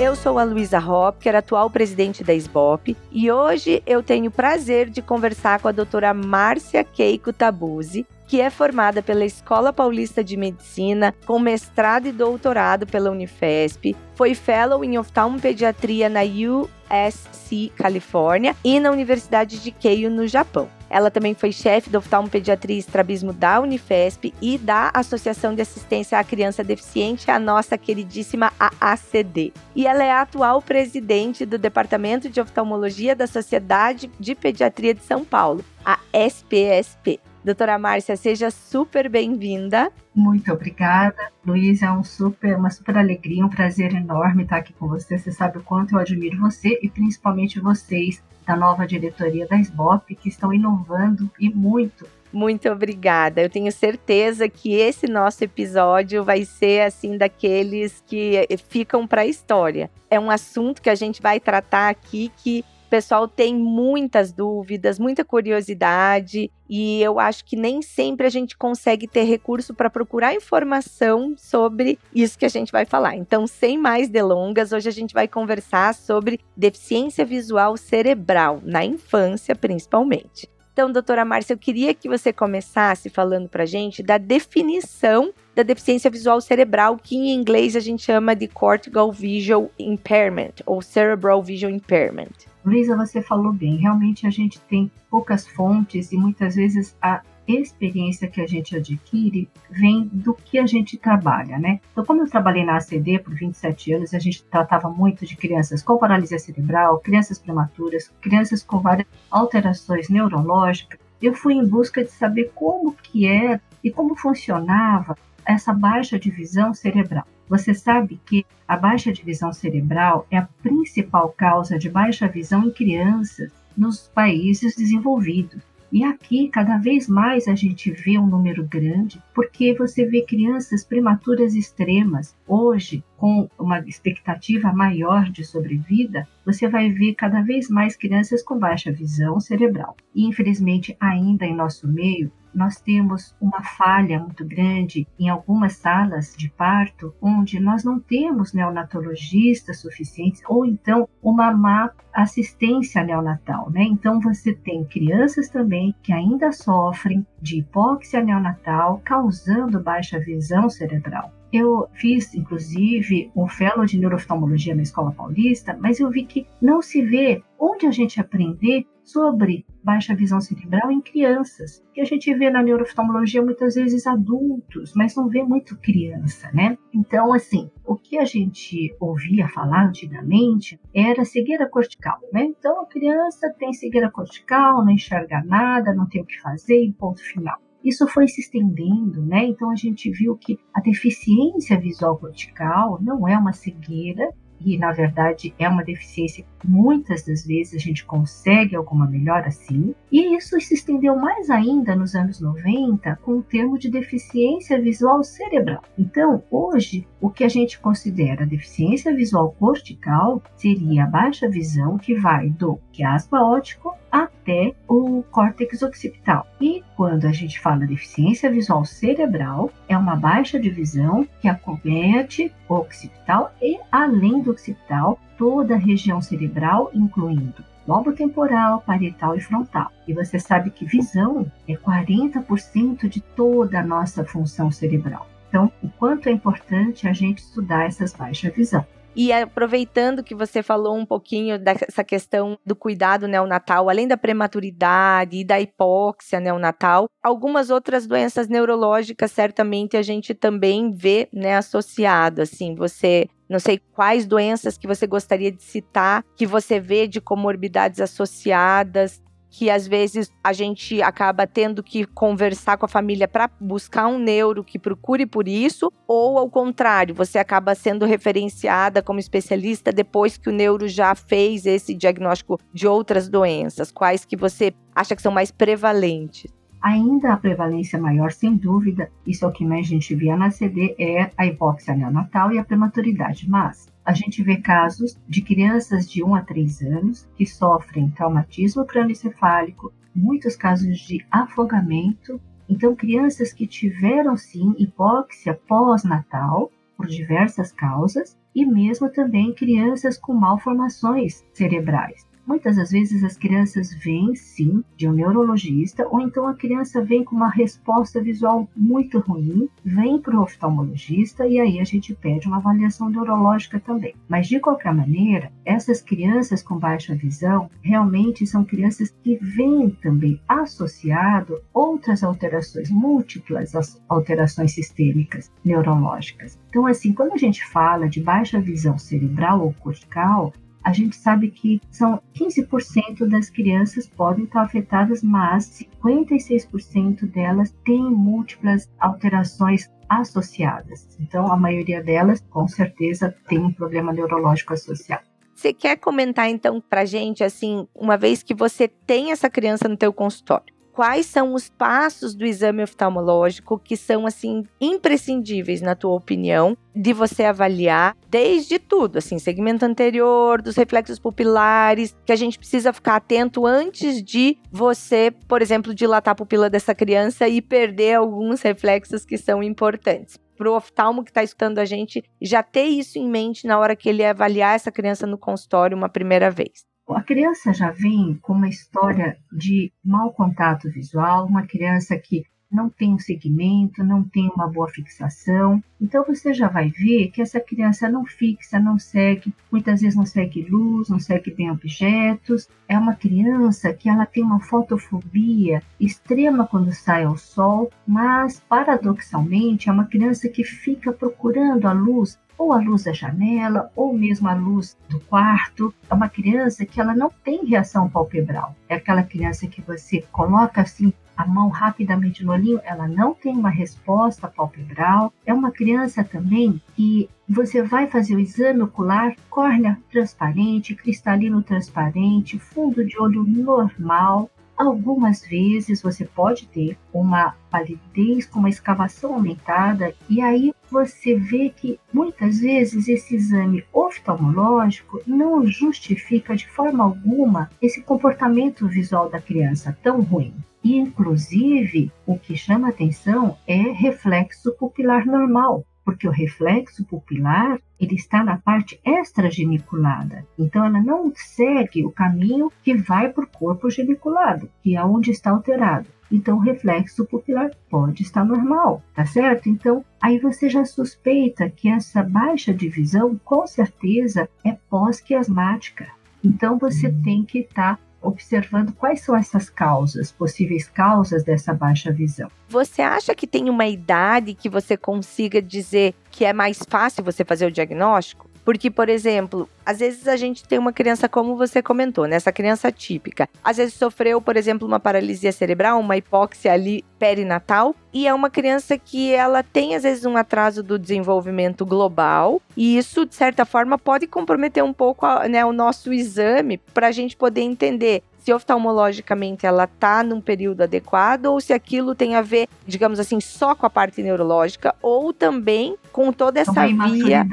Eu sou a Luísa Hopker, atual presidente da SBOP, e hoje eu tenho o prazer de conversar com a doutora Márcia Keiko Tabuzzi, que é formada pela Escola Paulista de Medicina, com mestrado e doutorado pela Unifesp, foi fellow em oftalmopediatria na USC Califórnia e na Universidade de Keio, no Japão. Ela também foi chefe da oftalmopediatria e estrabismo da Unifesp e da Associação de Assistência à Criança Deficiente, a nossa queridíssima AACD. E ela é a atual presidente do Departamento de Oftalmologia da Sociedade de Pediatria de São Paulo, a SPSP. Doutora Márcia, seja super bem-vinda. Muito obrigada. Luiz, é um super, uma super alegria, um prazer enorme estar aqui com você. Você sabe o quanto eu admiro você e principalmente vocês da nova diretoria da SBOP, que estão inovando e muito. Muito obrigada. Eu tenho certeza que esse nosso episódio vai ser assim daqueles que ficam para a história. É um assunto que a gente vai tratar aqui que pessoal tem muitas dúvidas, muita curiosidade, e eu acho que nem sempre a gente consegue ter recurso para procurar informação sobre isso que a gente vai falar. Então, sem mais delongas, hoje a gente vai conversar sobre deficiência visual cerebral, na infância principalmente. Então, doutora Márcia, eu queria que você começasse falando para a gente da definição da deficiência visual cerebral, que em inglês a gente chama de cortical visual impairment ou cerebral visual impairment. Luísa, você falou bem. Realmente a gente tem poucas fontes e muitas vezes a experiência que a gente adquire vem do que a gente trabalha, né? Então, como eu trabalhei na ACD por 27 anos, a gente tratava muito de crianças com paralisia cerebral, crianças prematuras, crianças com várias alterações neurológicas. Eu fui em busca de saber como que é e como funcionava essa baixa divisão cerebral. Você sabe que a baixa divisão cerebral é a principal causa de baixa visão em crianças nos países desenvolvidos. E aqui, cada vez mais a gente vê um número grande, porque você vê crianças prematuras extremas. Hoje, com uma expectativa maior de sobrevida, você vai ver cada vez mais crianças com baixa visão cerebral. E, infelizmente, ainda em nosso meio, nós temos uma falha muito grande em algumas salas de parto, onde nós não temos neonatologistas suficientes, ou então uma má assistência neonatal, né? Então você tem crianças também que ainda sofrem de hipóxia neonatal, causando baixa visão cerebral. Eu fiz, inclusive, um fellow de neurooftalmologia na Escola Paulista, mas eu vi que não se vê onde a gente aprender sobre baixa visão cerebral em crianças. Que a gente vê na neurooftalmologia muitas vezes adultos, mas não vê muito criança, né? Então, assim, o que a gente ouvia falar antigamente era cegueira cortical, né? Então, a criança tem cegueira cortical, não enxerga nada, não tem o que fazer e ponto final. Isso foi se estendendo, né? Então a gente viu que a deficiência visual cortical não é uma cegueira, e na verdade é uma deficiência que muitas das vezes a gente consegue alguma melhora sim. E isso se estendeu mais ainda nos anos 90 com o termo de deficiência visual cerebral. Então, hoje, o que a gente considera deficiência visual cortical seria a baixa visão que vai do quiasma óptico até o córtex occipital. E quando a gente fala deficiência visual cerebral, é uma baixa de visão que acomete o occipital e, além do occipital, toda a região cerebral, incluindo lobo temporal, parietal e frontal. E você sabe que visão é 40% de toda a nossa função cerebral. Então, o quanto é importante a gente estudar essas baixas visão. E aproveitando que você falou um pouquinho dessa questão do cuidado neonatal, além da prematuridade e da hipóxia neonatal, algumas outras doenças neurológicas certamente a gente também vê, né, associado, assim, você não sei quais doenças que você gostaria de citar, que você vê de comorbidades associadas que às vezes a gente acaba tendo que conversar com a família para buscar um neuro que procure por isso, ou ao contrário, você acaba sendo referenciada como especialista depois que o neuro já fez esse diagnóstico de outras doenças? Quais que você acha que são mais prevalentes? Ainda a prevalência maior, sem dúvida, isso é o que mais a gente via na CD, é a hipóxia neonatal e a prematuridade. Mas a gente vê casos de crianças de 1 a 3 anos que sofrem traumatismo crânioencefálico, muitos casos de afogamento. Então, crianças que tiveram sim hipóxia pós-natal, por diversas causas, e mesmo também crianças com malformações cerebrais. Muitas das vezes as crianças vêm sim de um neurologista, ou então a criança vem com uma resposta visual muito ruim, vem para o oftalmologista e aí a gente pede uma avaliação neurológica também. Mas de qualquer maneira, essas crianças com baixa visão realmente são crianças que vêm também associado outras alterações, múltiplas alterações sistêmicas neurológicas. Então, assim, quando a gente fala de baixa visão cerebral ou cortical, a gente sabe que são 15% das crianças podem estar afetadas, mas 56% delas têm múltiplas alterações associadas. Então, a maioria delas, com certeza, tem um problema neurológico associado. Você quer comentar então pra gente assim, uma vez que você tem essa criança no teu consultório, quais são os passos do exame oftalmológico que são assim imprescindíveis na tua opinião de você avaliar desde tudo, assim, segmento anterior, dos reflexos pupilares, que a gente precisa ficar atento antes de você, por exemplo, dilatar a pupila dessa criança e perder alguns reflexos que são importantes para o oftalmo que está escutando a gente já ter isso em mente na hora que ele avaliar essa criança no consultório uma primeira vez. A criança já vem com uma história de mau contato visual, uma criança que não tem um segmento, não tem uma boa fixação. Então você já vai ver que essa criança não fixa, não segue, muitas vezes não segue luz, não segue bem objetos. É uma criança que ela tem uma fotofobia extrema quando sai ao sol, mas paradoxalmente é uma criança que fica procurando a luz ou a luz da janela, ou mesmo a luz do quarto. É uma criança que ela não tem reação palpebral. É aquela criança que você coloca assim a mão rapidamente no olhinho, ela não tem uma resposta palpebral. É uma criança também que você vai fazer o exame ocular, córnea transparente, cristalino transparente, fundo de olho normal, Algumas vezes você pode ter uma palidez com uma escavação aumentada, e aí você vê que muitas vezes esse exame oftalmológico não justifica de forma alguma esse comportamento visual da criança tão ruim. E, inclusive, o que chama atenção é reflexo pupilar normal porque o reflexo pupilar ele está na parte extrageniculada. Então ela não segue o caminho que vai para o corpo geniculado, que é onde está alterado. Então o reflexo pupilar pode estar normal, tá certo? Então aí você já suspeita que essa baixa divisão com certeza é pós-quiasmática. Então você uhum. tem que estar tá observando quais são essas causas, possíveis causas dessa baixa visão. Você acha que tem uma idade que você consiga dizer que é mais fácil você fazer o diagnóstico? Porque, por exemplo, às vezes a gente tem uma criança, como você comentou, né? criança típica. Às vezes sofreu, por exemplo, uma paralisia cerebral, uma hipóxia ali perinatal, e é uma criança que ela tem, às vezes, um atraso do desenvolvimento global, e isso, de certa forma, pode comprometer um pouco né, o nosso exame para a gente poder entender se oftalmologicamente ela tá num período adequado ou se aquilo tem a ver, digamos assim, só com a parte neurológica ou também com toda essa via.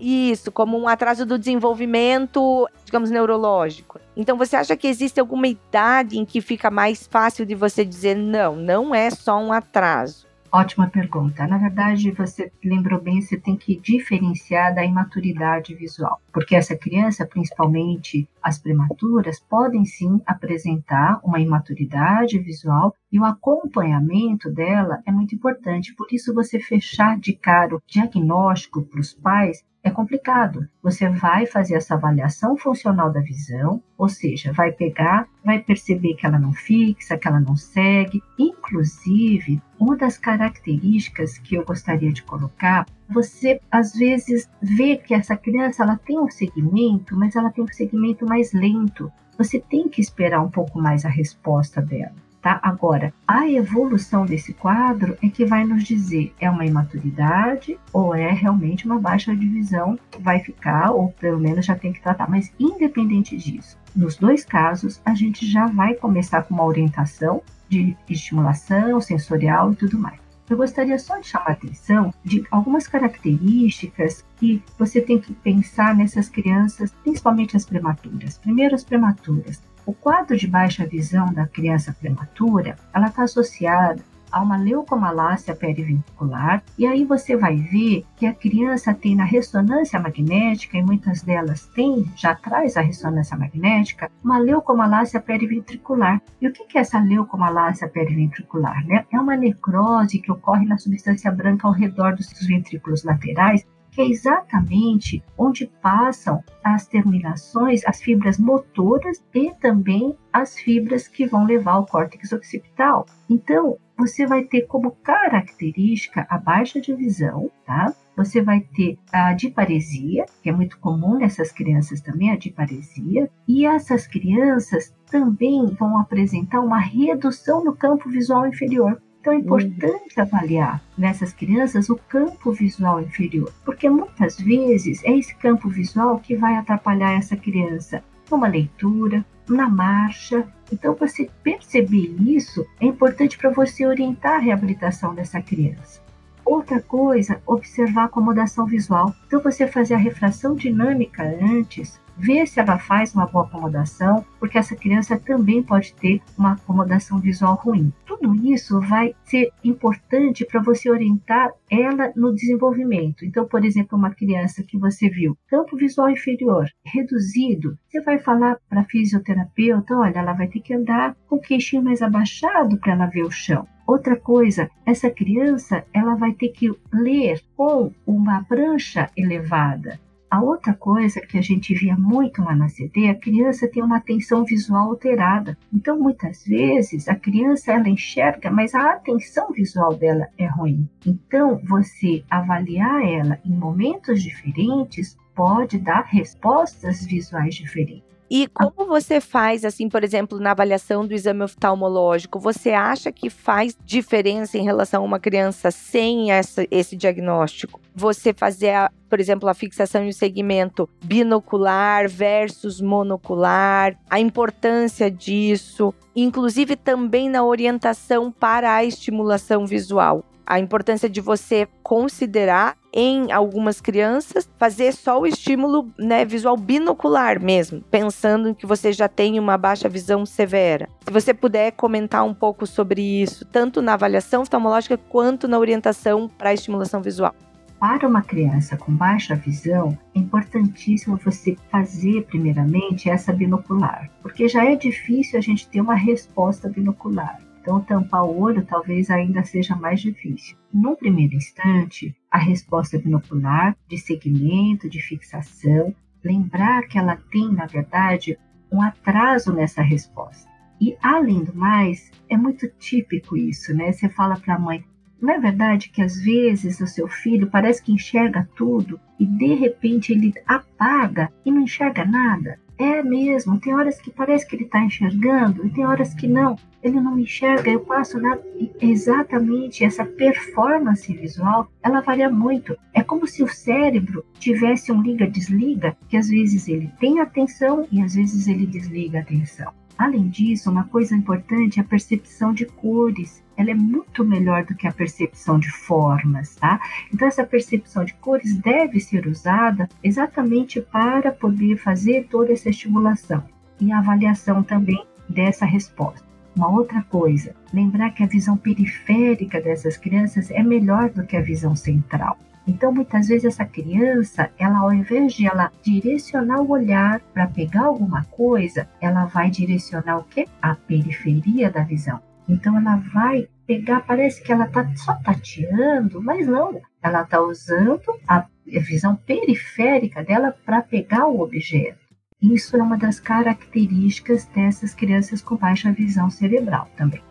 Isso, como um atraso do desenvolvimento, digamos, neurológico. Então, você acha que existe alguma idade em que fica mais fácil de você dizer não, não é só um atraso? Ótima pergunta. Na verdade, você lembrou bem, você tem que diferenciar da imaturidade visual, porque essa criança, principalmente as prematuras, podem sim apresentar uma imaturidade visual e o acompanhamento dela é muito importante. Por isso, você fechar de cara o diagnóstico para os pais é complicado. Você vai fazer essa avaliação funcional da visão, ou seja, vai pegar, vai perceber que ela não fixa, que ela não segue. Inclusive, uma das características que eu gostaria de colocar, você às vezes vê que essa criança ela tem um segmento, mas ela tem um segmento mais lento. você tem que esperar um pouco mais a resposta dela. Tá? Agora, a evolução desse quadro é que vai nos dizer é uma imaturidade ou é realmente uma baixa divisão que vai ficar, ou pelo menos já tem que tratar. Mas, independente disso, nos dois casos, a gente já vai começar com uma orientação de estimulação sensorial e tudo mais. Eu gostaria só de chamar a atenção de algumas características que você tem que pensar nessas crianças, principalmente as prematuras. Primeiro, as prematuras. O quadro de baixa visão da criança prematura, ela está associada a uma leucomalácia periventricular, e aí você vai ver que a criança tem na ressonância magnética, e muitas delas têm, já traz a ressonância magnética, uma leucomalácia periventricular. E o que é essa leucomalácia periventricular? Né? É uma necrose que ocorre na substância branca ao redor dos ventrículos laterais, que é exatamente onde passam as terminações, as fibras motoras e também as fibras que vão levar ao córtex occipital. Então, você vai ter como característica a baixa de visão, tá? Você vai ter a diparesia, que é muito comum nessas crianças também, a diparesia, e essas crianças também vão apresentar uma redução no campo visual inferior. Então é uhum. importante uhum. avaliar nessas crianças o campo visual inferior, porque muitas vezes é esse campo visual que vai atrapalhar essa criança numa leitura, na marcha. Então, você perceber isso é importante para você orientar a reabilitação dessa criança. Outra coisa, observar a acomodação visual. Então, você fazer a refração dinâmica antes, ver se ela faz uma boa acomodação, porque essa criança também pode ter uma acomodação visual ruim. Tudo isso vai ser importante para você orientar ela no desenvolvimento. Então, por exemplo, uma criança que você viu campo visual inferior reduzido, você vai falar para a fisioterapeuta, olha, ela vai ter que andar com o queixinho mais abaixado para ela ver o chão. Outra coisa, essa criança ela vai ter que ler com uma prancha elevada. A outra coisa que a gente via muito lá na CD, a criança tem uma atenção visual alterada. Então, muitas vezes, a criança ela enxerga, mas a atenção visual dela é ruim. Então, você avaliar ela em momentos diferentes pode dar respostas visuais diferentes. E como você faz, assim, por exemplo, na avaliação do exame oftalmológico, você acha que faz diferença em relação a uma criança sem essa, esse diagnóstico? Você fazer, a, por exemplo, a fixação e o segmento binocular versus monocular, a importância disso, inclusive também na orientação para a estimulação visual a importância de você considerar em algumas crianças fazer só o estímulo né, visual binocular mesmo, pensando que você já tem uma baixa visão severa. Se você puder comentar um pouco sobre isso, tanto na avaliação oftalmológica quanto na orientação para estimulação visual. Para uma criança com baixa visão, é importantíssimo você fazer, primeiramente, essa binocular, porque já é difícil a gente ter uma resposta binocular. Então, tampar o olho talvez ainda seja mais difícil. No primeiro instante, a resposta binocular, de segmento, de fixação, lembrar que ela tem, na verdade, um atraso nessa resposta. E, além do mais, é muito típico isso, né? Você fala para a mãe, não é verdade que às vezes o seu filho parece que enxerga tudo e de repente ele apaga e não enxerga nada? É mesmo, tem horas que parece que ele está enxergando e tem horas que não. Ele não me enxerga, eu passo na... Exatamente, essa performance visual, ela varia muito. É como se o cérebro tivesse um liga-desliga, que às vezes ele tem atenção e às vezes ele desliga a atenção. Além disso, uma coisa importante é a percepção de cores. Ela é muito melhor do que a percepção de formas, tá? Então, essa percepção de cores deve ser usada exatamente para poder fazer toda essa estimulação e a avaliação também dessa resposta. Uma outra coisa, lembrar que a visão periférica dessas crianças é melhor do que a visão central. Então, muitas vezes essa criança, ela ao invés de ela direcionar o olhar para pegar alguma coisa, ela vai direcionar o quê? A periferia da visão. Então ela vai pegar, parece que ela está só tateando, mas não, ela está usando a visão periférica dela para pegar o objeto. Isso é uma das características dessas crianças com baixa visão cerebral também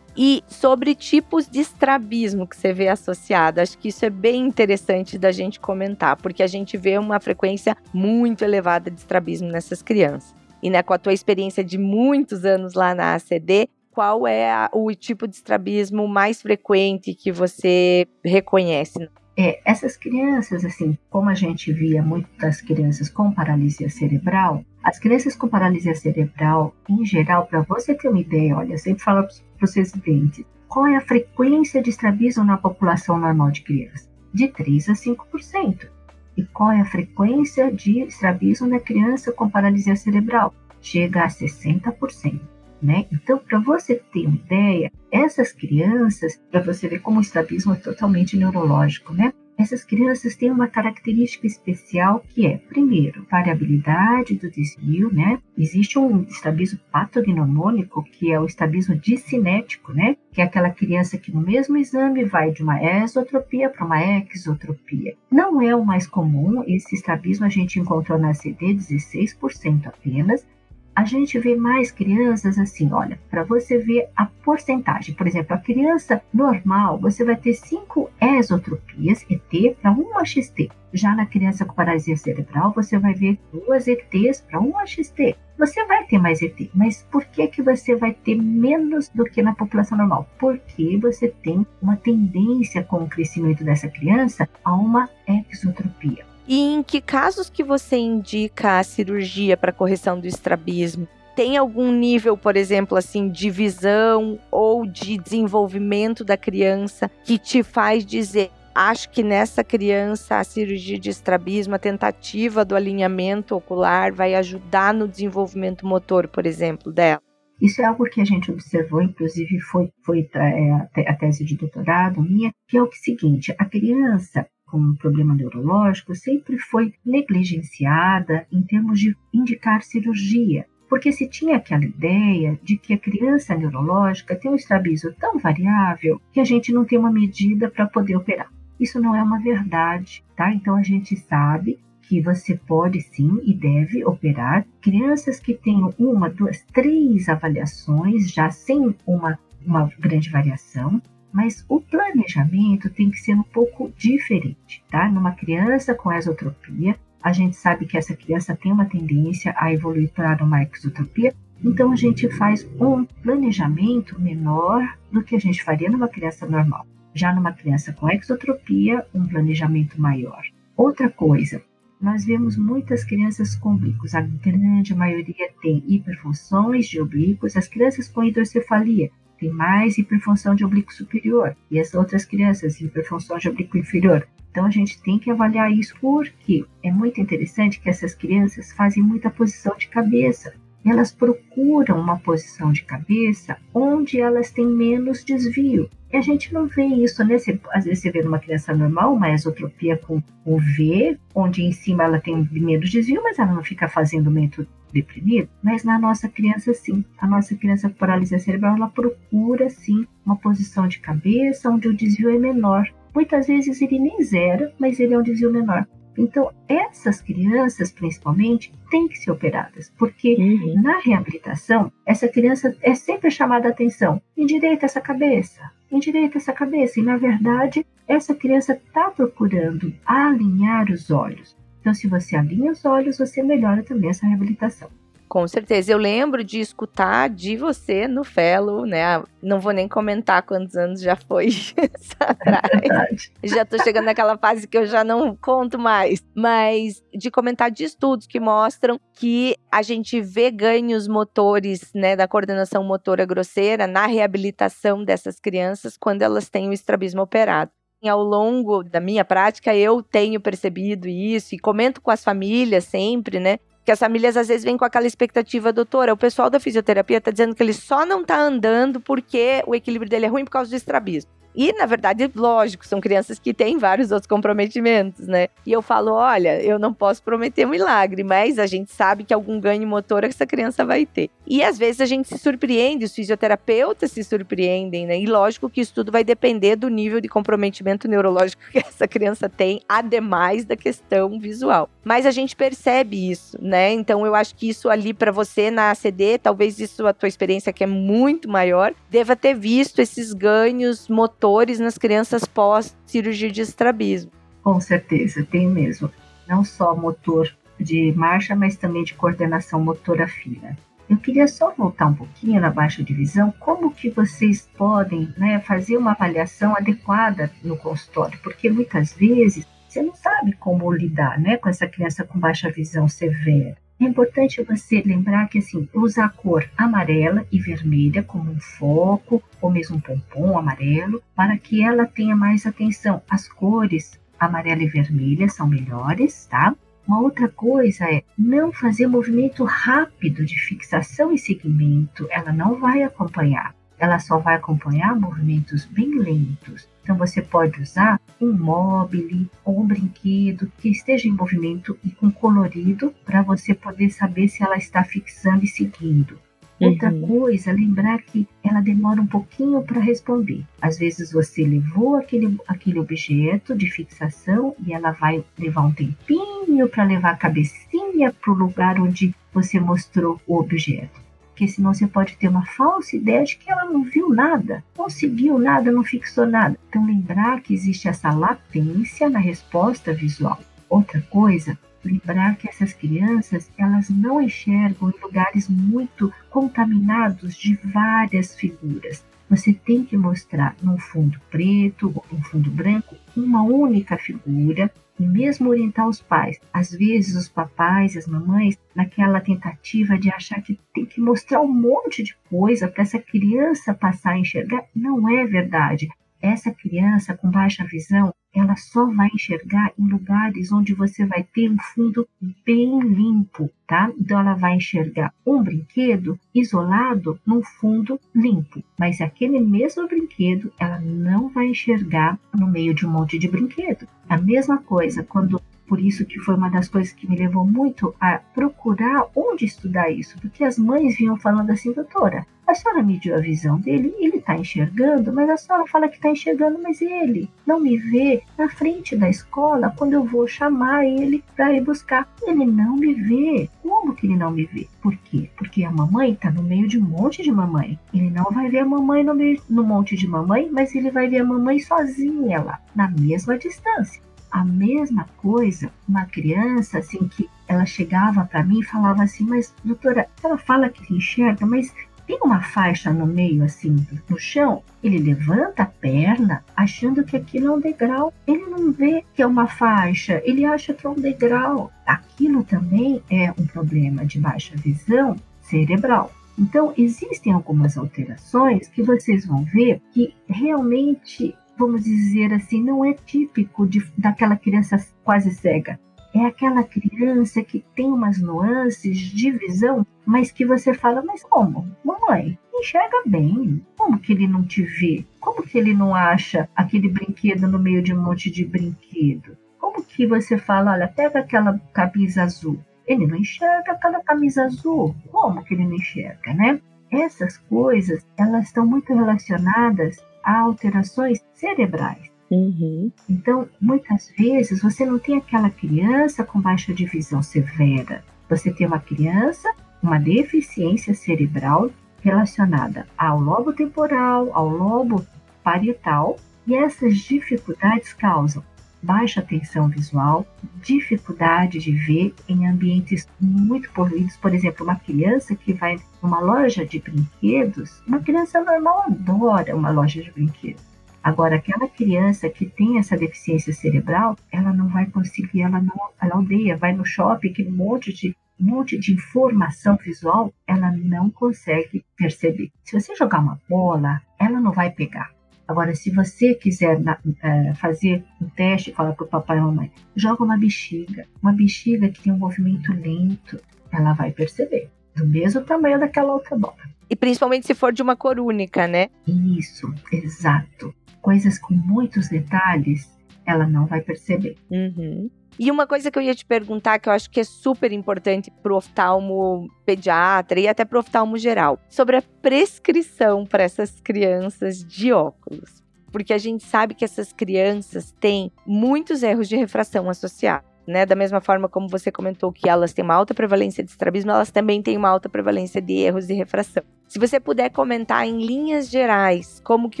e sobre tipos de estrabismo que você vê associado. Acho que isso é bem interessante da gente comentar, porque a gente vê uma frequência muito elevada de estrabismo nessas crianças. E né, com a tua experiência de muitos anos lá na ACD, qual é a, o tipo de estrabismo mais frequente que você reconhece? É, essas crianças, assim, como a gente via muito das crianças com paralisia cerebral, as crianças com paralisia cerebral, em geral, para você ter uma ideia, olha, eu sempre falo para os residentes, qual é a frequência de estrabismo na população normal de criança? De 3 a 5%. E qual é a frequência de estrabismo na criança com paralisia cerebral? Chega a 60%. Né? Então, para você ter uma ideia, essas crianças, para você ver como o estrabismo é totalmente neurológico, né? Essas crianças têm uma característica especial que é, primeiro, variabilidade do desvio, né? Existe um estrabismo patognomônico, que é o estrabismo discinético, né? Que é aquela criança que no mesmo exame vai de uma esotropia para uma exotropia. Não é o mais comum, esse estrabismo a gente encontrou na CD 16% apenas, a gente vê mais crianças assim, olha, para você ver a porcentagem. Por exemplo, a criança normal, você vai ter 5 esotropias, ET, para 1 AXT. Já na criança com paralisia cerebral, você vai ver duas ETs para 1 AXT. Você vai ter mais ET, mas por que, que você vai ter menos do que na população normal? Porque você tem uma tendência com o crescimento dessa criança a uma exotropia. E em que casos que você indica a cirurgia para correção do estrabismo? Tem algum nível, por exemplo, assim, de visão ou de desenvolvimento da criança que te faz dizer acho que nessa criança a cirurgia de estrabismo, a tentativa do alinhamento ocular vai ajudar no desenvolvimento motor, por exemplo, dela? Isso é algo que a gente observou, inclusive foi, foi é, a tese de doutorado minha, que é o seguinte, a criança com um problema neurológico sempre foi negligenciada em termos de indicar cirurgia, porque se tinha aquela ideia de que a criança neurológica tem um estrabismo tão variável que a gente não tem uma medida para poder operar. Isso não é uma verdade, tá? Então a gente sabe que você pode sim e deve operar crianças que tenham uma, duas, três avaliações já sem uma, uma grande variação, mas o planejamento tem que ser um pouco diferente, tá? Numa criança com esotropia, a gente sabe que essa criança tem uma tendência a evoluir para uma exotropia, então a gente faz um planejamento menor do que a gente faria numa criança normal. Já numa criança com exotropia, um planejamento maior. Outra coisa, nós vemos muitas crianças com oblíquos. A grande maioria tem hiperfunções de oblíquos. As crianças com hidrocefalia tem mais hiperfunção de oblíquo superior e as outras crianças hiperfunção de oblíquo inferior. Então a gente tem que avaliar isso porque é muito interessante que essas crianças fazem muita posição de cabeça. Elas procuram uma posição de cabeça onde elas têm menos desvio. E a gente não vê isso, né? Você, às vezes você vê numa criança normal uma esotropia com o V, onde em cima ela tem menos desvio, mas ela não fica fazendo aumento deprimido. Mas na nossa criança, sim. A nossa criança com paralisia cerebral, ela procura, sim, uma posição de cabeça onde o desvio é menor. Muitas vezes ele nem zera, mas ele é um desvio menor. Então, essas crianças, principalmente, têm que ser operadas, porque uhum. na reabilitação, essa criança é sempre chamada a atenção. Endireita essa cabeça, endireita essa cabeça. E, na verdade, essa criança está procurando alinhar os olhos. Então, se você alinha os olhos, você melhora também essa reabilitação. Com certeza. Eu lembro de escutar de você no Fellow, né? Não vou nem comentar quantos anos já foi atrás. É já tô chegando naquela fase que eu já não conto mais. Mas de comentar de estudos que mostram que a gente vê ganhos motores, né, da coordenação motora grosseira na reabilitação dessas crianças quando elas têm o estrabismo operado ao longo da minha prática, eu tenho percebido isso e comento com as famílias sempre, né? Que as famílias às vezes vêm com aquela expectativa, doutora, o pessoal da fisioterapia está dizendo que ele só não está andando porque o equilíbrio dele é ruim por causa do estrabismo. E, na verdade, lógico, são crianças que têm vários outros comprometimentos, né? E eu falo: olha, eu não posso prometer um milagre, mas a gente sabe que algum ganho motor essa criança vai ter. E às vezes a gente se surpreende, os fisioterapeutas se surpreendem, né? E lógico que isso tudo vai depender do nível de comprometimento neurológico que essa criança tem, ademais da questão visual. Mas a gente percebe isso, né? Então eu acho que isso ali para você na ACD, talvez isso a tua experiência que é muito maior, deva ter visto esses ganhos motores nas crianças pós cirurgia de estrabismo. Com certeza, tem mesmo. Não só motor de marcha, mas também de coordenação motora fina. Eu queria só voltar um pouquinho na baixa divisão, como que vocês podem né, fazer uma avaliação adequada no consultório, porque muitas vezes você não sabe como lidar né, com essa criança com baixa visão severa. É importante você lembrar que assim, usar a cor amarela e vermelha como um foco, ou mesmo um pompom amarelo, para que ela tenha mais atenção. As cores amarela e vermelha são melhores, tá? Uma outra coisa é não fazer movimento rápido de fixação e segmento, ela não vai acompanhar. Ela só vai acompanhar movimentos bem lentos. Então você pode usar um mobile ou um brinquedo que esteja em movimento e com colorido para você poder saber se ela está fixando e seguindo. Outra uhum. coisa, lembrar que ela demora um pouquinho para responder. Às vezes você levou aquele, aquele objeto de fixação e ela vai levar um tempinho para levar a cabecinha para o lugar onde você mostrou o objeto. Porque senão você pode ter uma falsa ideia de que ela não viu nada, não seguiu nada, não fixou nada. Então lembrar que existe essa latência na resposta visual. Outra coisa, lembrar que essas crianças elas não enxergam em lugares muito contaminados de várias figuras. Você tem que mostrar num fundo preto ou num fundo branco uma única figura e mesmo orientar os pais. Às vezes os papais e as mamães naquela tentativa de achar que tem que mostrar um monte de coisa para essa criança passar a enxergar, não é verdade. Essa criança com baixa visão, ela só vai enxergar em lugares onde você vai ter um fundo bem limpo, tá? Então ela vai enxergar um brinquedo isolado num fundo limpo, mas aquele mesmo brinquedo ela não vai enxergar no meio de um monte de brinquedo. A mesma coisa quando por isso que foi uma das coisas que me levou muito a procurar onde estudar isso, porque as mães vinham falando assim, doutora, a senhora mediu a visão dele, ele está enxergando, mas a senhora fala que está enxergando, mas ele não me vê na frente da escola quando eu vou chamar ele para ir buscar. Ele não me vê. Como que ele não me vê? Por quê? Porque a mamãe está no meio de um monte de mamãe. Ele não vai ver a mamãe no, meio, no monte de mamãe, mas ele vai ver a mamãe sozinha lá, na mesma distância. A mesma coisa, uma criança assim que ela chegava para mim e falava assim, mas doutora, ela fala que enxerga, mas tem uma faixa no meio assim no chão, ele levanta a perna achando que aquilo é um degrau. Ele não vê que é uma faixa, ele acha que é um degrau. Aquilo também é um problema de baixa visão cerebral. Então, existem algumas alterações que vocês vão ver que realmente vamos dizer assim, não é típico de, daquela criança quase cega. É aquela criança que tem umas nuances de visão, mas que você fala, mas como? Mamãe, enxerga bem. Como que ele não te vê? Como que ele não acha aquele brinquedo no meio de um monte de brinquedo? Como que você fala, olha, pega aquela camisa azul. Ele não enxerga aquela camisa azul. Como que ele não enxerga, né? Essas coisas, elas estão muito relacionadas a alterações cerebrais. Uhum. Então, muitas vezes, você não tem aquela criança com baixa divisão severa. Você tem uma criança, uma deficiência cerebral relacionada ao lobo temporal, ao lobo parietal, e essas dificuldades causam baixa atenção visual, dificuldade de ver em ambientes muito poluídos. Por exemplo, uma criança que vai numa loja de brinquedos, uma criança normal adora uma loja de brinquedos. Agora, aquela criança que tem essa deficiência cerebral, ela não vai conseguir, ela não, ela odeia, vai no shopping, que um monte de um monte de informação visual, ela não consegue perceber. Se você jogar uma bola, ela não vai pegar. Agora, se você quiser na, é, fazer um teste, fala para o papai e mamãe, joga uma bexiga. Uma bexiga que tem um movimento lento, ela vai perceber. Do mesmo tamanho daquela outra bola. E principalmente se for de uma cor única, né? Isso, exato. Coisas com muitos detalhes, ela não vai perceber. Uhum. E uma coisa que eu ia te perguntar, que eu acho que é super importante pro oftalmo pediatra e até pro oftalmo geral, sobre a prescrição para essas crianças de óculos. Porque a gente sabe que essas crianças têm muitos erros de refração associados. Né? Da mesma forma como você comentou que elas têm uma alta prevalência de estrabismo, elas também têm uma alta prevalência de erros de refração. Se você puder comentar em linhas gerais como que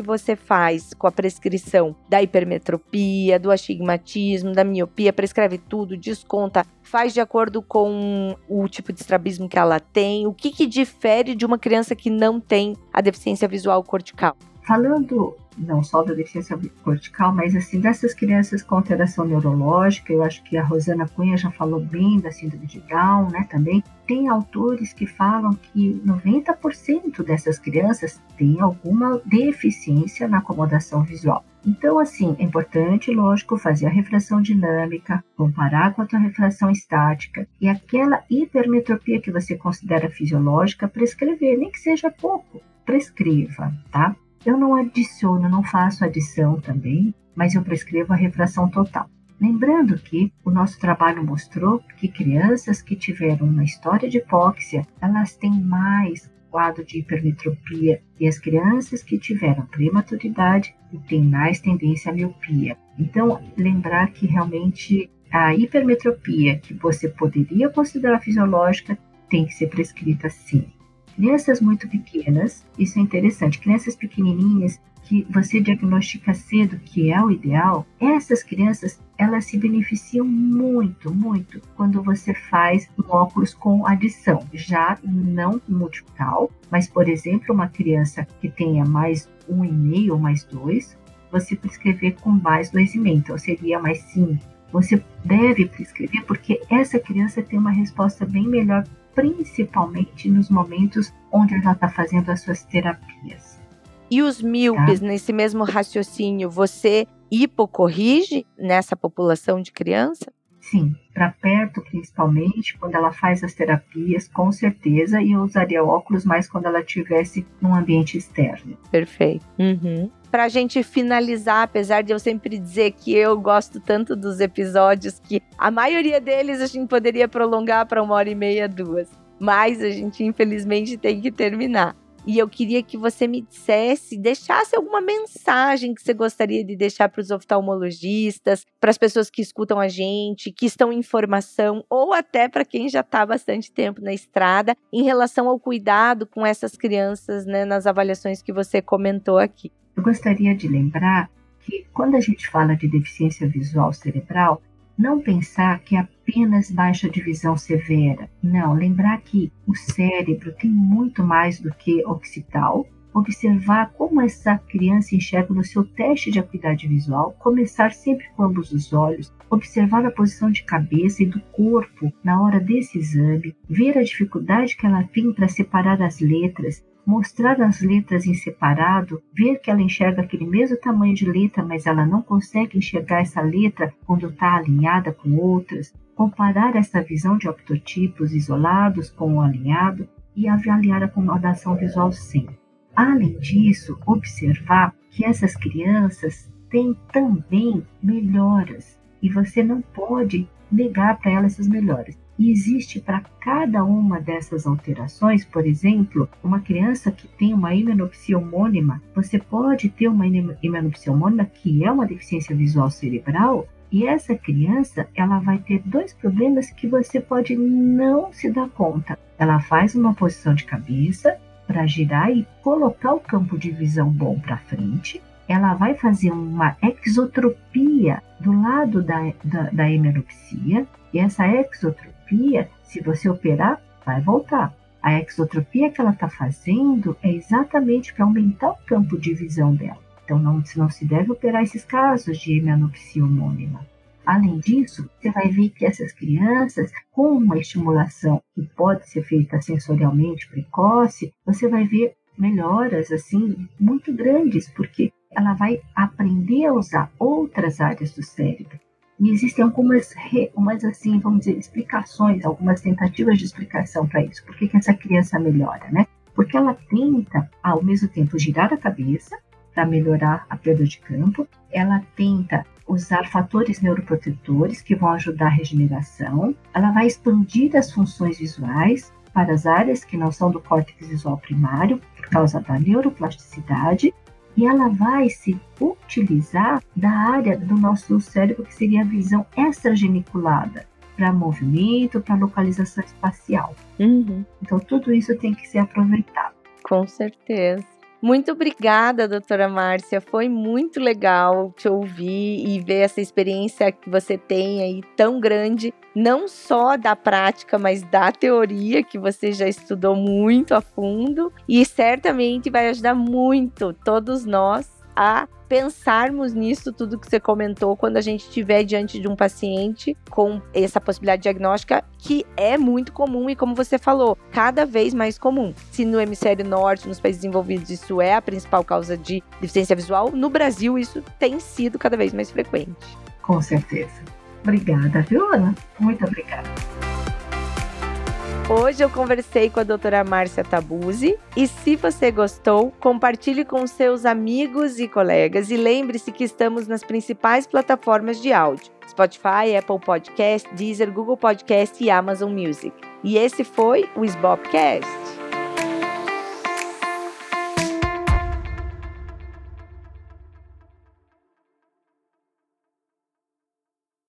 você faz com a prescrição da hipermetropia, do astigmatismo, da miopia, prescreve tudo, desconta, faz de acordo com o tipo de estrabismo que ela tem, o que, que difere de uma criança que não tem a deficiência visual cortical? Falando não só da deficiência cortical, mas assim dessas crianças com alteração neurológica, eu acho que a Rosana Cunha já falou bem da síndrome de Down, né, também. Tem autores que falam que 90% dessas crianças têm alguma deficiência na acomodação visual. Então, assim, é importante, lógico, fazer a refração dinâmica, comparar com a tua refração estática e aquela hipermetropia que você considera fisiológica, prescrever, nem que seja pouco, prescreva, tá? Eu não adiciono, não faço adição também, mas eu prescrevo a refração total. Lembrando que o nosso trabalho mostrou que crianças que tiveram uma história de hipóxia, elas têm mais quadro de hipermetropia e as crianças que tiveram prematuridade têm mais tendência à miopia. Então, lembrar que realmente a hipermetropia que você poderia considerar fisiológica tem que ser prescrita sim. Crianças muito pequenas, isso é interessante, crianças pequenininhas que você diagnostica cedo, que é o ideal, essas crianças elas se beneficiam muito, muito quando você faz um óculos com adição, já não multifocal, mas por exemplo, uma criança que tenha mais um e meio ou mais dois, você prescrever com mais dois e meio, então seria mais cinco. Você deve prescrever porque essa criança tem uma resposta bem melhor principalmente nos momentos onde ela está fazendo as suas terapias. E os míopes, tá? nesse mesmo raciocínio, você hipocorrige nessa população de criança? Sim, para perto principalmente, quando ela faz as terapias, com certeza, e eu usaria óculos mais quando ela estivesse num ambiente externo. Perfeito. Uhum. Para a gente finalizar, apesar de eu sempre dizer que eu gosto tanto dos episódios que a maioria deles a gente poderia prolongar para uma hora e meia, duas. Mas a gente infelizmente tem que terminar. E eu queria que você me dissesse, deixasse alguma mensagem que você gostaria de deixar para os oftalmologistas, para as pessoas que escutam a gente, que estão em formação, ou até para quem já está bastante tempo na estrada, em relação ao cuidado com essas crianças, né, nas avaliações que você comentou aqui. Eu gostaria de lembrar que quando a gente fala de deficiência visual cerebral, não pensar que é apenas baixa de visão severa. Não, lembrar que o cérebro tem muito mais do que occipital. Observar como essa criança enxerga no seu teste de acuidade visual, começar sempre com ambos os olhos, observar a posição de cabeça e do corpo na hora desse exame, ver a dificuldade que ela tem para separar as letras, mostrar as letras em separado, ver que ela enxerga aquele mesmo tamanho de letra, mas ela não consegue enxergar essa letra quando está alinhada com outras, comparar essa visão de optotipos isolados com o alinhado e avaliar a acomodação visual sempre. Além disso, observar que essas crianças têm também melhoras e você não pode negar para elas essas melhoras. E existe para cada uma dessas alterações, por exemplo, uma criança que tem uma himenopsia homônima, você pode ter uma himenopsia homônima que é uma deficiência visual cerebral, e essa criança, ela vai ter dois problemas que você pode não se dar conta. Ela faz uma posição de cabeça para girar e colocar o campo de visão bom para frente. Ela vai fazer uma exotropia do lado da, da, da hemeropsia, e essa exotropia exotropia, se você operar, vai voltar. A exotropia que ela está fazendo é exatamente para aumentar o campo de visão dela. Então, não, não se deve operar esses casos de hemianopsia homônima. Além disso, você vai ver que essas crianças, com uma estimulação que pode ser feita sensorialmente precoce, você vai ver melhoras assim muito grandes, porque ela vai aprender a usar outras áreas do cérebro. E existem algumas, umas assim, vamos dizer, explicações, algumas tentativas de explicação para isso. Por que, que essa criança melhora, né? Porque ela tenta, ao mesmo tempo, girar a cabeça para melhorar a perda de campo, ela tenta usar fatores neuroprotetores que vão ajudar a regeneração, ela vai expandir as funções visuais para as áreas que não são do córtex visual primário, por causa da neuroplasticidade, e ela vai se utilizar da área do nosso cérebro que seria a visão extrageniculada para movimento, para localização espacial. Uhum. Então tudo isso tem que ser aproveitado. Com certeza. Muito obrigada, doutora Márcia. Foi muito legal te ouvir e ver essa experiência que você tem aí tão grande, não só da prática, mas da teoria, que você já estudou muito a fundo e certamente vai ajudar muito todos nós a pensarmos nisso tudo que você comentou quando a gente estiver diante de um paciente com essa possibilidade diagnóstica que é muito comum e como você falou, cada vez mais comum. Se no hemisfério norte, nos países desenvolvidos, isso é a principal causa de deficiência visual, no Brasil isso tem sido cada vez mais frequente. Com certeza. Obrigada, viu, Ana? Muito obrigada. Hoje eu conversei com a doutora Márcia Tabuzi e se você gostou, compartilhe com seus amigos e colegas e lembre-se que estamos nas principais plataformas de áudio: Spotify, Apple Podcast, Deezer, Google Podcast e Amazon Music. E esse foi o Sbopcast.